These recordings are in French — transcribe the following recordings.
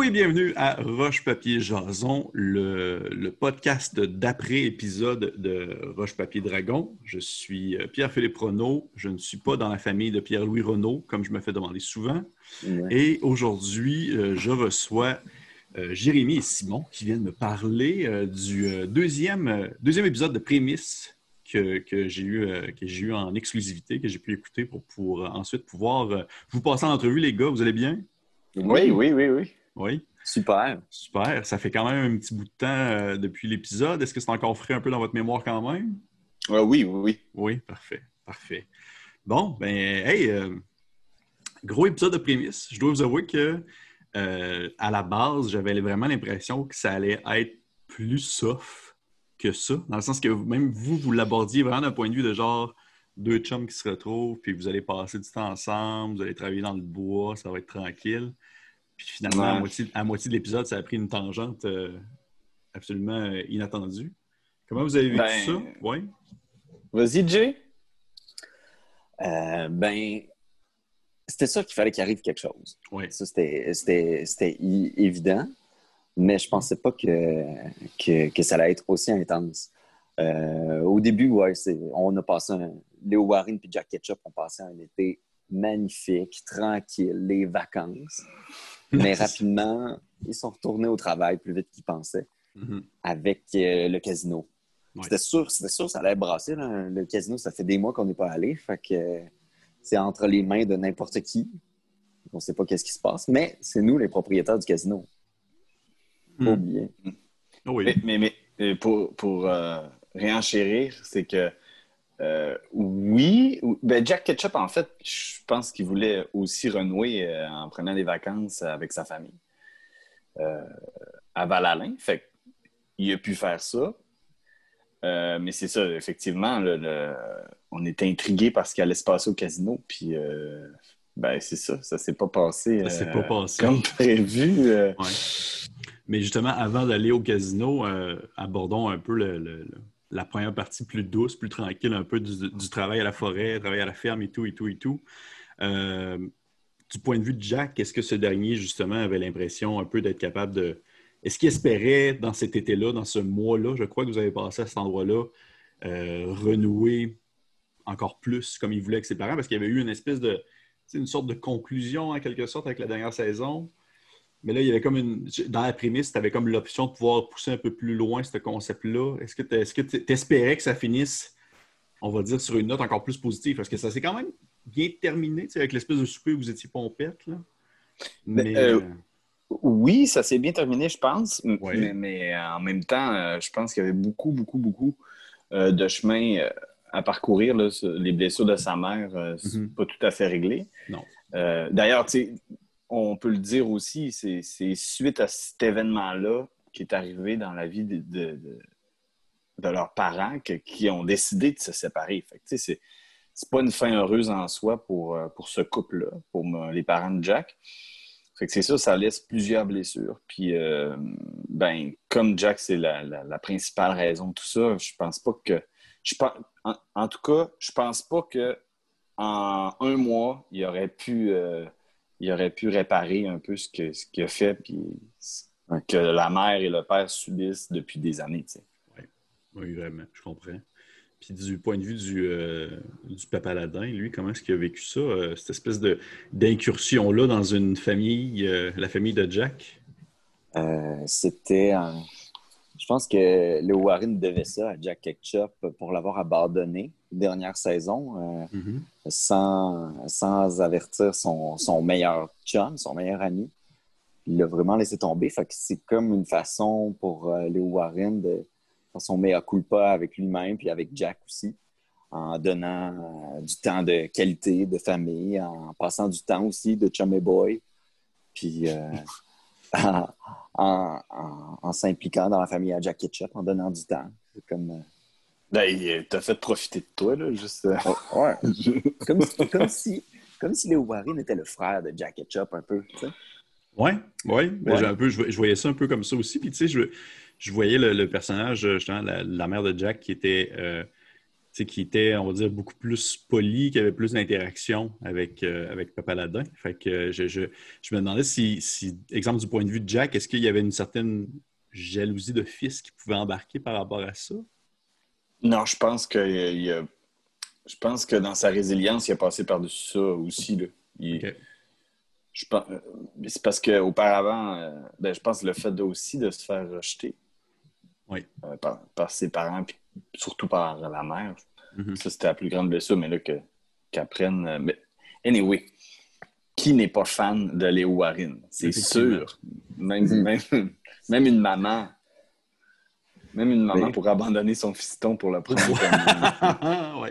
oui, bienvenue à Roche Papier Jason, le, podcast d'après-épisode de Roche Papier Dragon. Je suis euh, Pierre-Philippe Renault. Je ne suis pas dans la famille de Pierre-Louis Renault, comme je me fais demander souvent. Et aujourd'hui, euh, je reçois euh, Jérémy et Simon qui viennent me parler du deuxième, deuxième épisode de Prémisse que, j'ai eu, eu en exclusivité, que j'ai pu écouter pour, pour ensuite pouvoir vous passer en entrevue, les gars. Vous allez bien? Oui, oui, oui, oui. Oui. Super. Super. Ça fait quand même un petit bout de temps euh, depuis l'épisode. Est-ce que c'est encore frais un peu dans votre mémoire quand même? oui, oui, oui. Oui, parfait. Parfait. Bon, ben, hey, euh, gros épisode de prémisse. Je dois vous avouer que euh, à la base, j'avais vraiment l'impression que ça allait être plus soft que ça, dans le sens que même vous, vous l'abordiez vraiment d'un point de vue de genre deux chums qui se retrouvent, puis vous allez passer du temps ensemble, vous allez travailler dans le bois, ça va être tranquille. Puis finalement, à, moitié, de l'épisode, ça a pris une tangente euh, absolument euh, inattendue. Comment vous avez vécu ben, ça? Oui. Vas-y, Jay. Euh, ben, c'était ça qu'il fallait qu'il arrive quelque chose. Oui. Ça, c'était évident, mais je pensais pas que, que, ça allait être aussi intense. au début, ouais, on a passé un, Léo Warren et Jack Ketchup ont passé un été magnifique, tranquille, les vacances. Mais rapidement, ils sont retournés au travail plus vite qu'ils pensaient mm-hmm. avec euh, le casino. C'était sûr, c'était sûr ça allait brasser. Le casino, ça fait des mois qu'on n'est pas allé. Fait que c'est entre les mains de n'importe qui. On ne sait pas qu'est-ce qui se passe, mais c'est nous les propriétaires du casino. Pas bien. Mm. Oui. Mais, mais, euh, pour, pour euh, réenchérir, c'est que euh, oui. Ben Jack Ketchup, en fait, je pense qu'il voulait aussi renouer euh, en prenant des vacances avec sa famille euh, à Val-Alain. Fait il a pu faire ça. mais c'est ça, effectivement, on était intrigué par ce qui allait se passer au casino. Puis, ben, c'est ça, ça s'est pas passé, ça s'est pas passé comme prévu. Mais justement, avant d'aller au casino, abordons un peu le la première partie plus douce, plus tranquille, un peu du, travail à la forêt, travail à la ferme et tout, et tout, et tout. Euh, du point de vue de Jack, est-ce que ce dernier, justement, avait l'impression un peu d'être capable de. Est-ce qu'il espérait, dans cet été-là, dans ce mois-là, je crois que vous avez passé à cet endroit-là, euh, renouer encore plus comme il voulait avec ses parents? Parce qu'il y avait eu une espèce de. une sorte de conclusion, en quelque sorte, avec la dernière saison. Mais là, il y avait comme une. Dans la prémisse, tu avais comme l'option de pouvoir pousser un peu plus loin ce concept-là. Est-ce que tu espérais que ça finisse, on va dire, sur une note encore plus positive? Parce que ça s'est quand même bien terminé, avec l'espèce de souper où vous étiez pompette. Là. Ben, mais, euh, oui, ça s'est bien terminé, je pense. Mais, euh, en même temps, euh, je pense qu'il y avait beaucoup, beaucoup, beaucoup de chemin à parcourir. les blessures de sa mère, c'est mm-hmm. pas tout à fait réglé. Non. D'ailleurs, tu sais on peut le dire aussi, c'est suite à cet événement-là qui est arrivé dans la vie de, de, leurs parents qui ont décidé de se séparer. N'est c'est pas une fin heureuse en soi pour, euh, pour ce couple-là, pour les parents de Jack. c'est ça, ça laisse plusieurs blessures. Puis, euh, ben, comme Jack, c'est la, principale raison de tout ça, je pense pas que. Je en, tout cas, je pense pas que en un mois, il aurait pu. Euh, il aurait pu réparer un peu ce qu'il ce a fait, puis que la mère et le père subissent depuis des années. Oui. oui, vraiment, je comprends. Puis du point de vue du, euh, du papa Ladin, lui, comment est-ce qu'il a vécu ça, euh, cette espèce d'incursion-là dans une famille, euh, la famille de Jack? C'était Je pense que le Warren devait ça à Jack Ketchup pour l'avoir abandonné dernière saison euh, mm-hmm. Sans, sans avertir son, son, meilleur chum, son meilleur ami. Il l'a vraiment laissé tomber. c'est comme une façon pour euh, Léo Warren de faire son meilleur culpa avec lui-même puis avec Jack aussi, en donnant euh, du temps de qualité, de famille, en passant du temps aussi de chum boy, puis en, en s'impliquant dans la famille à Jack Ketchup, en donnant du temps. C'est comme ben, t'as fait profiter de toi, là, juste. Euh, oh, ouais. comme, comme, si, comme si Léo Warren était le frère de Jack Ketchup, un peu, tu sais. Oui, oui. Ben, un peu, je, voyais ça un peu comme ça aussi. Puis, tu sais, je, je voyais le, personnage, justement, la, mère de Jack qui était. Euh, qui était, on va dire, beaucoup plus poli, qui avait plus d'interaction avec, euh, avec Papa Ladin. Fait que je, je, me demandais si, si, exemple du point de vue de Jack, est-ce qu'il y avait une certaine jalousie de fils qui pouvait embarquer par rapport à ça? Non, je pense que je pense que dans sa résilience, il a passé par-dessus ça aussi. Là. je pense, euh, c'est parce qu'auparavant, euh, ben, je pense le fait aussi de se faire rejeter euh, par, ses parents, puis surtout par la mère, mm-hmm. ça c'était la plus grande blessure, mais là qu'apprennent. mais anyway, qui n'est pas fan de Léo Warren? C'est sûr. Même, même, une maman. Même une maman pour abandonner son fiston pour le premier Oui,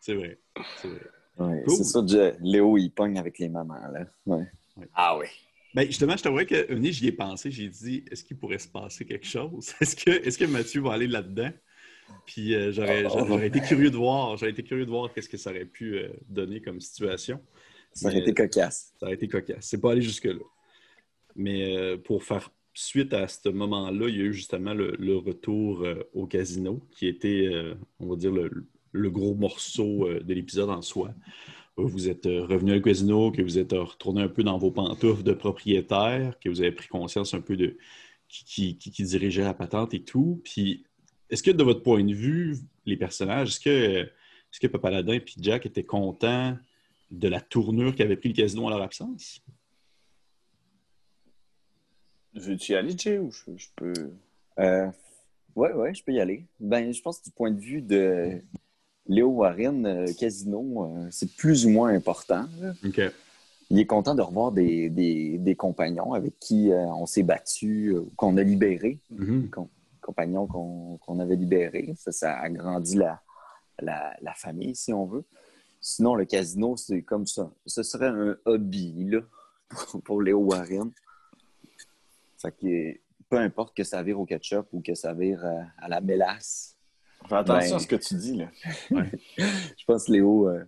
c'est vrai. C'est vrai. C'est ça, Léo, il pogne avec les mamans. Là. Ouais. Ah oui. Ben, justement, je t'avoue que j'y ai pensé, j'ai dit, est-ce qu'il pourrait se passer quelque chose? Est-ce que, est que Mathieu va aller là-dedans? Puis euh, j'aurais, oh. été curieux de voir, j'aurais été curieux de voir qu'est-ce que ça aurait pu euh, donner comme situation. Ça aurait été cocasse. Ça aurait été cocasse. C'est pas aller jusque-là. Mais euh, pour faire suite à ce moment-là, il y a eu justement le, retour euh, au casino, qui était, euh, on va dire, le, gros morceau de l'épisode en soi. Vous êtes revenu au casino, que vous êtes retourné un peu dans vos pantoufles de propriétaire, que vous avez pris conscience un peu de qui, dirigeait la patente et tout. Puis, est-ce que de votre point de vue, les personnages, est-ce que, est-ce que Papaladin et Jack étaient contents de la tournure qu'avait pris le casino en leur absence? Veux-tu y aller, Jay, ou je, peux? Euh, ouais, ouais, je peux y aller. Ben, je pense que du point de vue de Léo Warren, euh, Casino, euh, c'est plus ou moins important. Il est content de revoir des, des, compagnons avec qui on s'est battu, qu'on a libérés, mm-hmm. compagnons qu'on avait libérés. Ça, ça agrandit la, la, la, famille, si on veut. Sinon, le casino, c'est comme ça. Ce serait un hobby là, pour, Léo Warren. Fait que peu importe que ça vire au ketchup ou que ça vire euh, à la mélasse. Fais attention ben, à ce que tu dis, là. je pense que Léo, euh,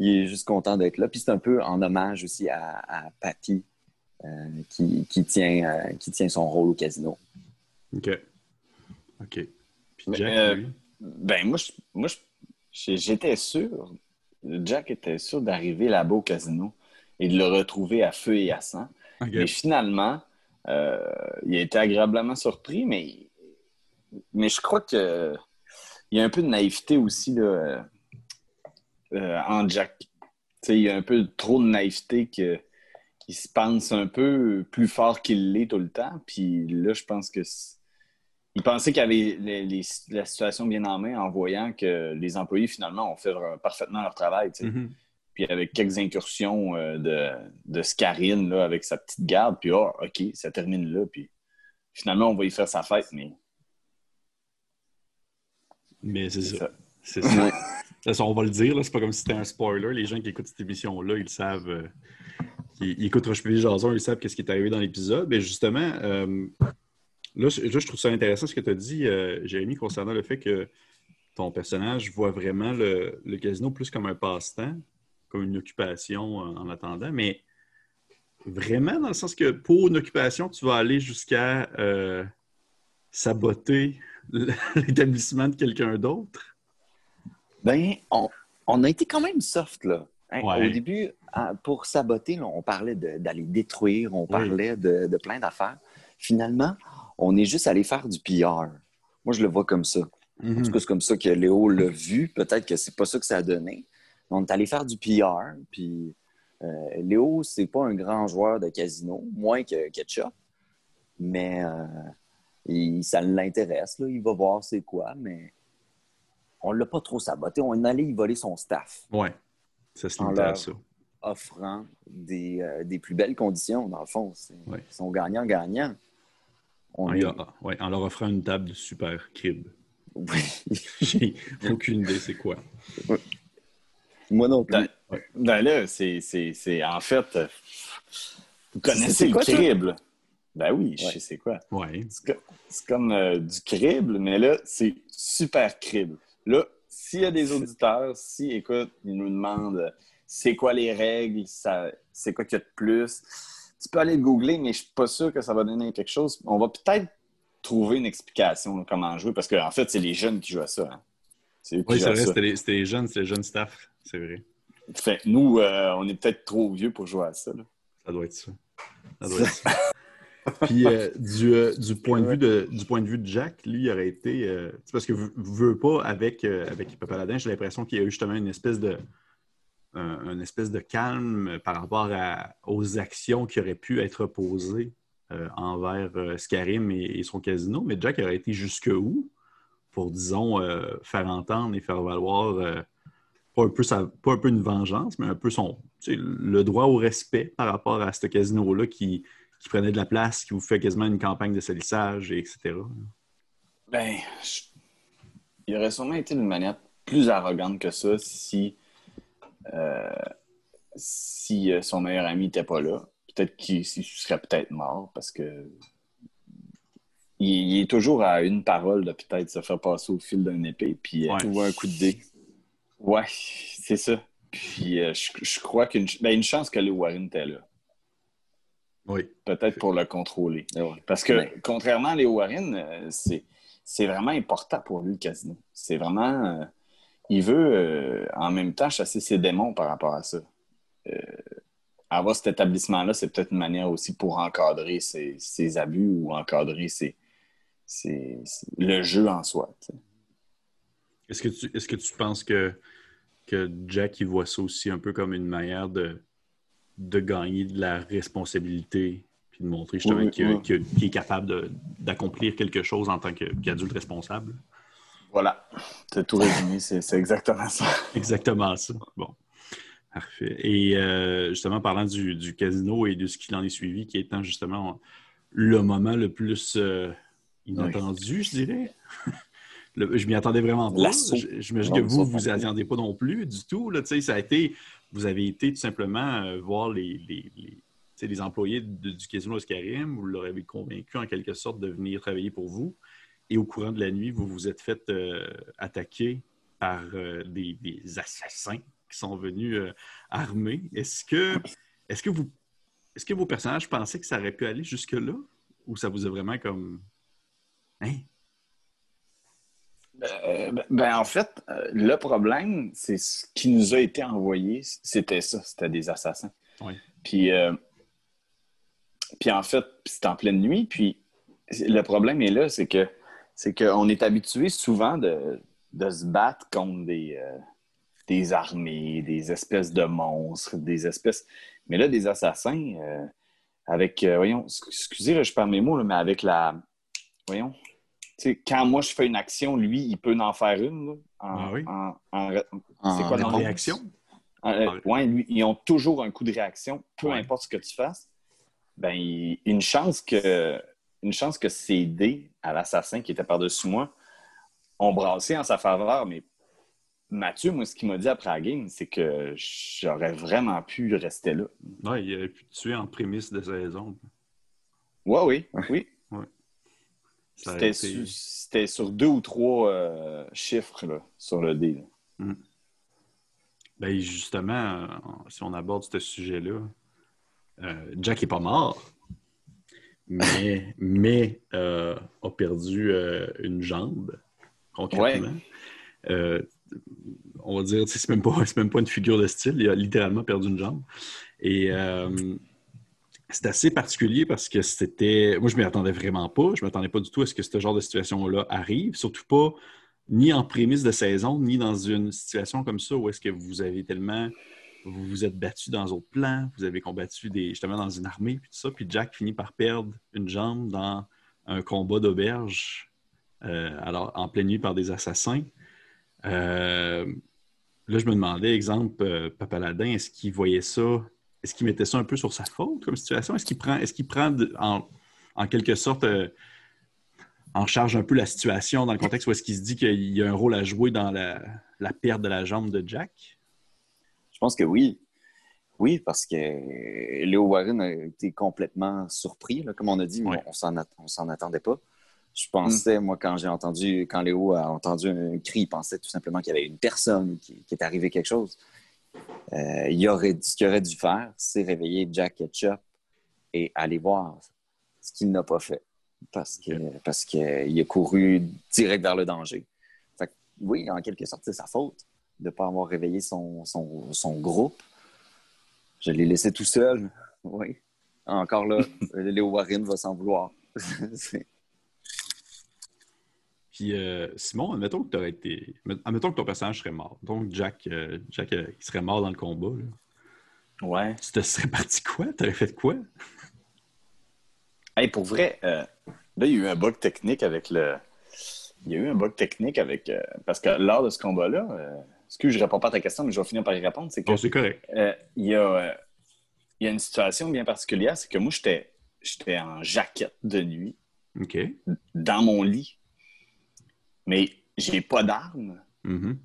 il est juste content d'être là. Puis c'est un peu en hommage aussi à, à Patty, euh, qui, tient, qui tient son rôle au casino. OK. OK. Puis Jack, ben, moi, moi j'étais sûr Jack était sûr d'arriver là-bas au casino et de le retrouver à feu et à sang. Mais finalement, euh, il a été agréablement surpris, mais, mais je crois qu'il y a un peu de naïveté aussi là, euh, en Jack. il y a un peu trop de naïveté qu'il se pense un peu plus fort qu'il l'est tout le temps. Puis là, je pense que il pensait qu'il avait la situation bien en main en voyant que les employés, finalement, ont fait parfaitement leur travail. Mm-hmm. Puis avec quelques incursions euh, de, de Scarine là, avec sa petite garde, puis oh, OK, ça termine là. Puis finalement, on va y faire sa fête, mais. Mais c'est ça. C'est ça. on va le dire, c'est pas comme si c'était un spoiler. Les gens qui écoutent cette émission-là, ils savent. Euh, ils, écoutent Roche Jason, ils savent qu'est-ce qui est arrivé dans l'épisode. Mais justement, euh, Là, je trouve ça intéressant ce que tu as dit, euh, Jérémy, concernant le fait que ton personnage voit vraiment le, casino plus comme un passe-temps, comme une occupation en, attendant, mais vraiment dans le sens que pour une occupation, tu vas aller jusqu'à euh, saboter l'établissement de quelqu'un d'autre? Ben, on, a été quand même soft, là. Hein. Au début, pour saboter, on parlait d'aller détruire, on parlait de, de plein d'affaires. Finalement, on est juste allé faire du PR. Moi, je le vois comme ça. En tout mhm. cas, c'est comme ça que Léo l'a vu. Peut-être que c'est pas ça que ça a donné. On est allé faire du PR. Puis euh, Léo, c'est pas un grand joueur de casino, moins que Ketchup. Mais euh, ça l'intéresse. Il va voir c'est quoi, mais on l'a pas trop saboté. On est allé y voler son staff. Ouais, ça se à ça. Offrant des, euh, des, plus belles conditions, dans le fond. Ils sont gagnants-gagnants. On en leur offrant une table de super crib. Oui. J'ai aucune idée c'est quoi. Moi non plus. Ben, là, c'est en fait. Vous connaissez le crible. Ben oui, je sais c'est quoi. Ouais. C'est comme euh, du crible, mais là, c'est super crible. Là, s'il y a des auditeurs, si, écoute, ils nous demandent c'est quoi les règles, c'est quoi qu'il y a de plus? Tu peux aller le googler, mais je suis pas sûr que ça va donner quelque chose. On va peut-être trouver une explication de comment jouer, parce qu'en fait, c'est les jeunes qui jouent à ça. Hein. Oui, c'est vrai, c'était les, jeunes, c'était les jeunes staff, c'est vrai. Fait nous, euh, on est peut-être trop vieux pour jouer à ça. Ça doit être ça. Ça doit être ça. Puis euh, euh, du, point de vue de, du point de vue de Jack, lui, il aurait été. parce que vous ne veux pas avec, avec Papa Ladin, j'ai l'impression qu'il y a eu justement une espèce de. une espèce de calme par rapport aux actions qui auraient pu être posées envers Scarim et, son casino. Mais Jack aurait été jusque où? Pour, disons, faire entendre et faire valoir pas un, peu pas un peu une vengeance, mais un peu son, le droit au respect par rapport à ce casino-là qui, prenait de la place, qui vous fait quasiment une campagne de salissage, etc. Ben, il aurait sûrement été d'une manière plus arrogante que ça si, euh, si euh, son meilleur ami n'était pas là. Peut-être qu'il serait peut-être mort parce que il, est toujours à une parole de peut-être se faire passer au fil d'un épée puis euh, un coup de dé. Ouais, c'est ça. Puis euh, je, crois qu'une ben, chance que le Warren était là. Oui. Peut-être pour le contrôler. Parce que contrairement à Léo Warren, euh, c'est vraiment important pour lui le casino. C'est vraiment. Euh, il veut en même temps chasser ses démons par rapport à ça. avoir cet établissement-là, c'est peut-être une manière aussi pour encadrer ses, abus ou encadrer ses, le jeu en soi. Est-ce que, tu, est-ce que tu penses que, que Jack il voit ça aussi un peu comme une manière de, de gagner de la responsabilité puis de montrer justement qu'il, est capable d'accomplir quelque chose en tant qu'adulte responsable? Voilà, c'est tout résumé, c'est, exactement ça. exactement ça. Bon. Parfait. Et euh, justement, parlant du, casino et de ce qu'il en est suivi, qui étant justement le moment le plus euh, inattendu, je dirais. je m'y attendais vraiment pas. J'imagine que vous, vous n'y attendez pas non plus du tout. Là, ça a été, vous avez été tout simplement euh, voir les, les, employés du Casino Oscarim, vous leur avez convaincu en quelque sorte de venir travailler pour vous. Et au courant de la nuit, vous vous êtes fait euh, attaquer par euh, des, assassins qui sont venus armés. Est-ce que, est-ce que vous, est-ce que vos personnages pensaient que ça aurait pu aller jusque-là? Ou ça vous a vraiment comme. Hein? Euh, ben, ben, en fait, euh, le problème, c'est ce qui nous a été envoyé, c'était ça, c'était des assassins. Puis, euh, puis en fait, c'était en pleine nuit. Puis le problème est là, c'est que c'est qu'on est habitué souvent de, se battre contre des, des armées, des espèces de monstres, des espèces. Mais là, des assassins, avec, voyons, excusez, je perds mes mots, mais avec la, voyons, quand moi je fais une action, lui, il peut en faire une. ah oui? c'est quoi la réaction? Euh, oui, lui, ils ont toujours un coup de réaction, peu importe ce que tu fasses. Ben, une chance que une chance que ces dés à l'assassin qui était par-dessus moi ont brassé en sa faveur, mais Mathieu, moi, ce qu'il m'a dit après la game, c'est que j'aurais vraiment pu rester là. Oui, il aurait pu tuer en prémisse de saison. Oui, oui, oui. C'était sur deux ou trois euh, chiffres sur le dé. Hmm. Ben, justement, euh, si on aborde ce sujet-là, euh, Jack n'est pas mort, mais, mais a perdu une jambe, concrètement. on va dire, c'est même, pas, même pas une figure de style, il a littéralement perdu une jambe. Et c'est assez particulier parce que c'était. Moi, je ne m'y attendais vraiment pas. Je ne m'attendais pas du tout à ce que ce genre de situation-là arrive. Surtout pas ni en prémisse de saison, ni dans une situation comme ça où est-ce que vous avez tellement. Vous vous êtes battu dans d'autres plans, vous avez combattu des, justement dans une armée, puis tout ça. Puis Jack finit par perdre une jambe dans un combat d'auberge, euh, alors en pleine nuit par des assassins. Euh, là, je me demandais, exemple, euh, Papa Ladin, est-ce qu'il voyait ça est-ce qu'il mettait ça un peu sur sa faute comme situation? Est-ce qu'il prend, est-ce qu'il prend en, quelque sorte euh, en charge un peu la situation dans le contexte où est-ce qu'il se dit qu'il y a un rôle à jouer dans la, perte de la jambe de Jack? Je pense que oui. Oui, parce que Léo Warren a été complètement surpris, comme on a dit, mais on on s'en attendait pas. Je pensais, mm. moi, quand j'ai entendu, quand Léo a entendu un cri, il pensait tout simplement qu'il y avait une personne qui, qui est arrivé quelque chose. Euh, il aurait, ce qu'il aurait dû faire, c'est réveiller Jack Ketchup et aller voir ce qu'il n'a pas fait parce qu'il parce a couru direct vers le danger. oui, en quelque sorte, c'est sa faute de ne pas avoir réveillé son, son, groupe. Je l'ai laissé tout seul. Oui. Encore là, Léo Warren va s'en vouloir. Puis, euh, Simon, admettons que, aurais été... admettons que ton personnage serait mort. Donc, Jack, euh, Jack euh, il serait mort dans le combat. Ouais. Tu te serais parti quoi? Tu aurais fait quoi? Hey, pour vrai, là, il y a eu un bug technique avec le. Il y a eu un bug technique avec. parce que lors de ce combat-là, excuse, je ne réponds pas à ta question, mais je vais finir par y répondre. C'est que. c'est correct. il, y a, il y a une situation bien particulière, c'est que moi, j'étais en jaquette de nuit. OK. Dans mon lit mais j'ai pas d'arme. Mm-hmm.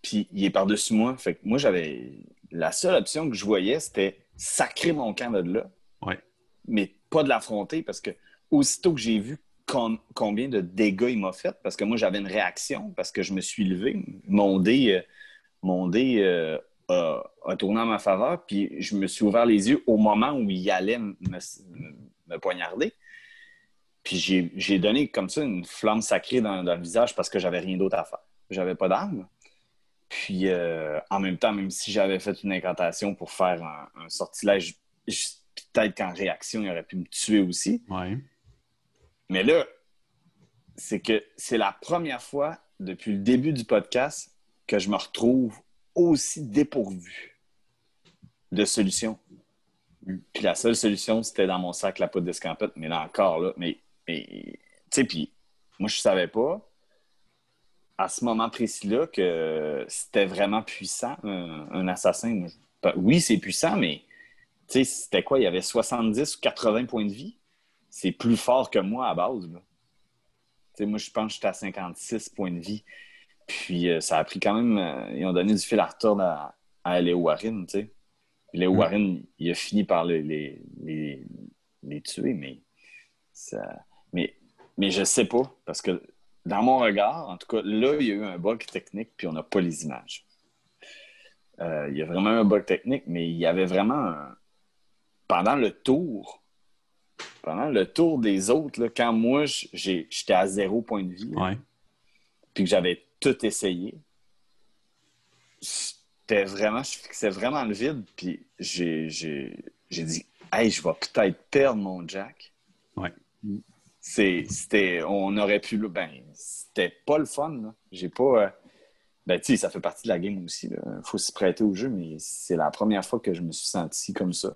Puis il est par-dessus moi. Fait que moi, j'avais. La seule option que je voyais, c'était sacrer mon camp de là. Ouais. Mais pas de l'affronter parce que aussitôt que j'ai vu combien de dégâts il m'a fait, parce que moi, j'avais une réaction, parce que je me suis levé, mon dé, euh, mon dé euh, a, tourné en ma faveur, puis je me suis ouvert les yeux au moment où il allait me poignarder. Puis j'ai donné comme ça une flamme sacrée dans, le visage parce que j'avais rien d'autre à faire. J'avais pas d'arme. Puis euh, en même temps, même si j'avais fait une incantation pour faire un, sortilège, peut-être qu'en réaction, il aurait pu me tuer aussi. Ouais. Mais là, c'est que c'est la première fois depuis le début du podcast que je me retrouve aussi dépourvu de solutions. Puis la seule solution, c'était dans mon sac la poudre d'escampette. Mais là encore, là, mais et, tu sais, puis moi, je savais pas à ce moment précis-là que c'était vraiment puissant, un, assassin. Oui, c'est puissant, mais tu sais, c'était quoi? Il y avait 70 ou 80 points de vie. C'est plus fort que moi à base. Tu sais, moi, je pense que j'étais à 56 points de vie. Puis euh, ça a pris quand même. Euh, ils ont donné du fil à retourner à, à Léo Warren, tu sais. Léo mm. Warren, il a fini par les, les, les tuer, mais ça mais, mais je sais pas, parce que dans mon regard, en tout cas, là, il y a eu un bug technique, puis on n'a pas les images. Euh, il y a vraiment un bug technique, mais il y avait vraiment Pendant le tour, pendant le tour des autres, quand moi, j'étais à zéro point de vie, puis que j'avais tout essayé, c'était vraiment, je fixais vraiment le vide, puis j'ai dit, hey, je vais peut-être perdre mon Jack. Ouais c'était, on aurait pu, ben, c'était pas le fun. J'ai pas, euh, ben, tu sais, ça fait partie de la game aussi. Il faut s'y prêter au jeu, mais c'est la première fois que je me suis senti comme ça.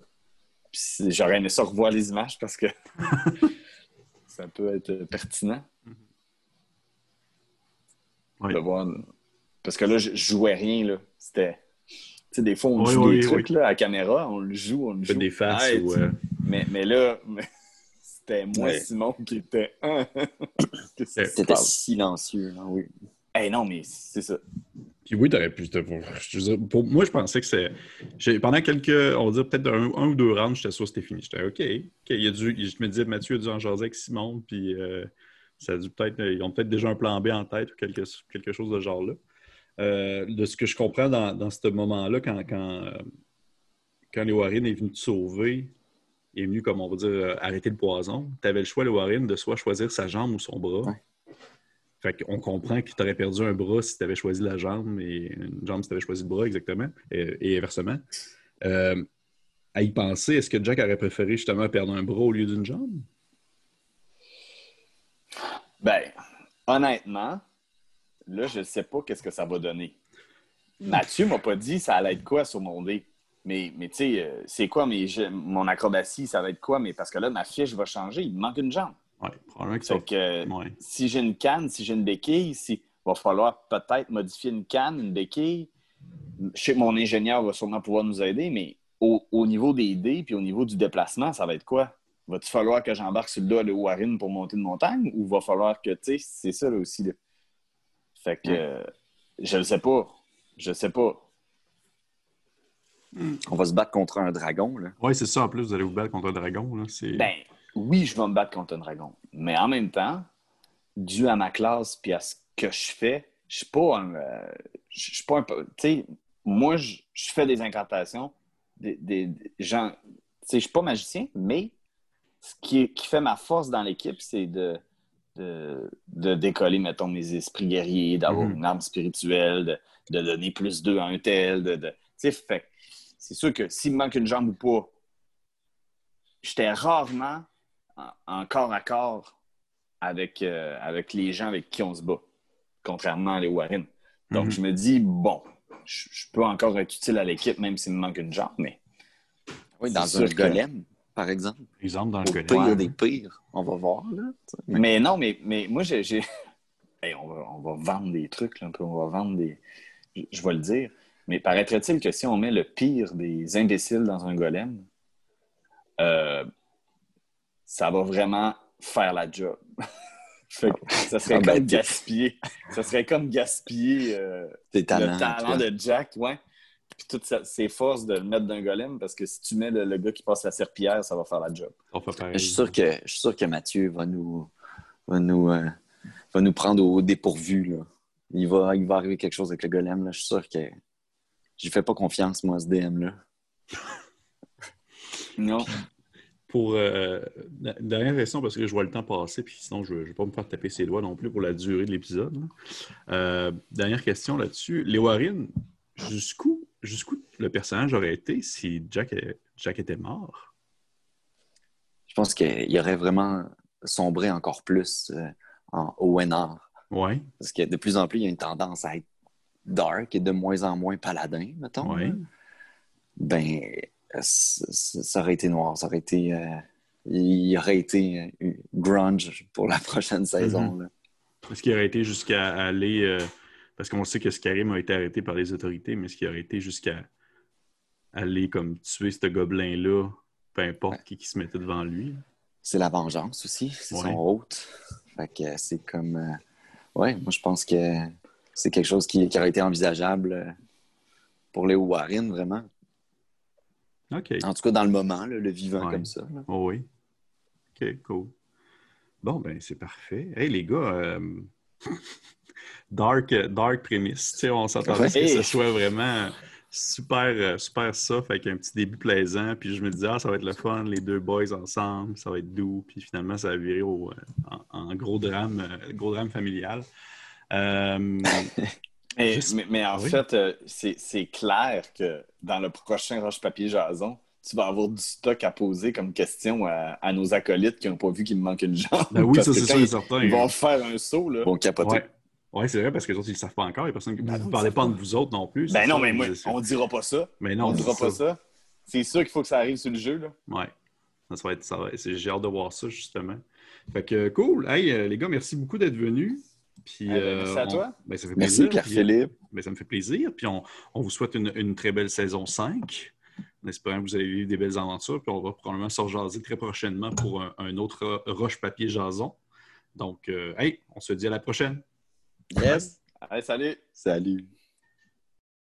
J'aurais aimé ça revoir les images parce que ça peut être pertinent. Parce que là, je, jouais rien. Là. C'était. Tu sais, des fois, on joue des trucs là, à caméra, on le joue, on le joue. des faces. Euh, mais, mais là, c'était moi, Simon, qui était. C'était silencieux, hein, oui. Eh non, mais c'est ça. Puis oui, t'aurais pu. pour moi, je pensais que c'est. Pendant quelques. On va dire peut-être un, ou deux rounds, j'étais sûr que c'était fini. J'étais OK. Il y a dû, je me disais, Mathieu a dû en jaser avec Simon, puis euh, ça a dû peut-être. Ils ont peut-être déjà un plan B en tête ou quelque, quelque chose de genre là. Euh, de ce que je comprends dans, dans ce moment-là, quand, quand, euh, quand les Warren est venu te sauver, est venu, comme on va dire, euh, arrêter le poison, tu avais le choix, le Warren, de soit choisir sa jambe ou son bras. Fait qu'on comprend que tu aurais perdu un bras si tu avais choisi la jambe et une jambe si tu avais choisi le bras, exactement, et, inversement. Euh, à y penser, est-ce que Jack aurait préféré justement perdre un bras au lieu d'une jambe? Ben, honnêtement, là, je ne sais pas qu'est-ce que ça va donner. Mathieu m'a pas dit ça allait être quoi sur mon dé. Mais, mais tu sais, euh, c'est quoi mais mon acrobatie, ça va être quoi? Mais parce que là, ma fiche va changer, il me manque une jambe. Oui, probablement que ça. Que, Si j'ai une canne, si j'ai une béquille, il va falloir peut-être modifier une canne, une béquille. Je sais que mon ingénieur va sûrement pouvoir nous aider, mais au, niveau des dés puis au niveau du déplacement, ça va être quoi? Va-t-il falloir que j'embarque sur le dos de Warren pour monter une montagne ou va falloir que, tu sais, c'est ça là aussi. Là. Fait que, je ne sais pas. Je ne sais pas. On va se battre contre un dragon. Oui, c'est ça. En plus, vous allez vous battre contre un dragon. Là. Ben, oui, je vais me battre contre un dragon. Mais en même temps, dû à ma classe et à ce que je fais, je suis pas un. Euh, je suis pas un. Tu sais, moi, je, fais des incantations. Des, des, gens. Tu sais, je suis pas magicien, mais ce qui, qui fait ma force dans l'équipe, c'est de, de, décoller, mettons, mes esprits guerriers, d'avoir mhm. une arme spirituelle, de, donner plus d'eux à un tel. De, fait c'est sûr que s'il me manque une jambe ou pas, j'étais rarement en, corps à corps avec, euh, avec les gens avec qui on se bat, contrairement à les Warren. Donc, mhm. je me dis, bon, je, peux encore être utile à l'équipe, même s'il me manque une jambe, mais. Oui, dans un golem, par exemple. Exemple, dans le golem. pire des pires, on va voir, là. Mais non, mais, mais moi, j'ai. on, va, on, va, vendre des trucs, là, un peu. On va vendre des. Je, vais le dire. Mais paraîtrait-il que si on met le pire des imbéciles dans un golem, euh, ça va vraiment faire la job? ça serait ah, ben, comme gaspiller. Ça serait comme gaspiller euh, le talent de Jack, ouais. Puis toutes ses forces de le mettre d'un golem, parce que si tu mets le, gars qui passe la serpillière, ça va faire la job. Je suis sûr que, je suis sûr que Mathieu va nous, va nous, euh, va nous prendre au dépourvu. Là. Il, va, il va arriver quelque chose avec le golem. Là. Je suis sûr que je fais pas confiance, moi, à ce DM-là. non pour euh, dernière question, parce que je vois le temps passer, puis sinon je ne vais pas me faire taper ses doigts non plus pour la durée de l'épisode. Euh, dernière question là-dessus. Warren, jusqu'où jusqu'où le personnage aurait été si Jack, Jack était mort? Je pense qu'il aurait vraiment sombré encore plus euh, en ONR. Oui. Parce que de plus en plus, il y a une tendance à être dark et de moins en moins paladin, mettons. Ben, ça aurait été noir. Ça aurait été. Euh, il aurait été euh, grunge pour la prochaine saison. Est-ce qu'il aurait été jusqu'à aller. Euh, parce qu'on sait que Skyrim a été arrêté par les autorités, mais est-ce qu'il aurait été jusqu'à aller comme tuer ce gobelin-là, peu importe qui, qui se mettait devant lui? C'est la vengeance aussi, c'est son hôte. Fait que c'est comme. ouais, moi je pense que c'est quelque chose qui, aurait été envisageable pour les Warren, vraiment. En tout cas, dans le moment, le vivant comme ça. Oh oui. OK, cool. Bon, ben c'est parfait. Hey, les gars, euh, dark, dark prémisse. on s'attendait à ce que ce soit vraiment super, euh, super soft avec un petit début plaisant. Puis je me disais, ah, ça va être le fun, les deux boys ensemble, ça va être doux. Puis finalement, ça a viré au, euh, en, gros drame, gros drame familial. Mais, en fait, euh, c'est clair que dans le prochain Roche-Papier-Jason, tu vas avoir du stock à poser comme question à, nos acolytes qui n'ont pas vu qu'il me manque une jambe. Ben oui, ça, c'est sûr certain. Ils vont faire un saut, là. Ils vont capoter. Oui, c'est vrai, parce que les autres, ils ne savent pas encore. Personne... Vous ne parlez pas de vous autres non plus. Ben non, mais moi, on ne dira pas ça. Mais non, on ne dira pas ça. C'est sûr qu'il faut que ça arrive sur le jeu, là. Oui. Ça va être, ça J'ai hâte de voir ça, justement. Fait que, cool. Hey, euh, les gars, merci beaucoup d'être venus. Puis, eh ben, merci à euh, toi. Ben, ça fait. Merci, Pierre-Philippe. Ben, ça me fait plaisir. Puis, on, vous souhaite une, très belle saison 5. En espérant que vous allez vivre des belles aventures. Puis, on va probablement se rejaser très prochainement pour un, autre roche-papier-jason. Donc, euh, hey, on se dit à la prochaine. Yes. Allez, salut. Salut.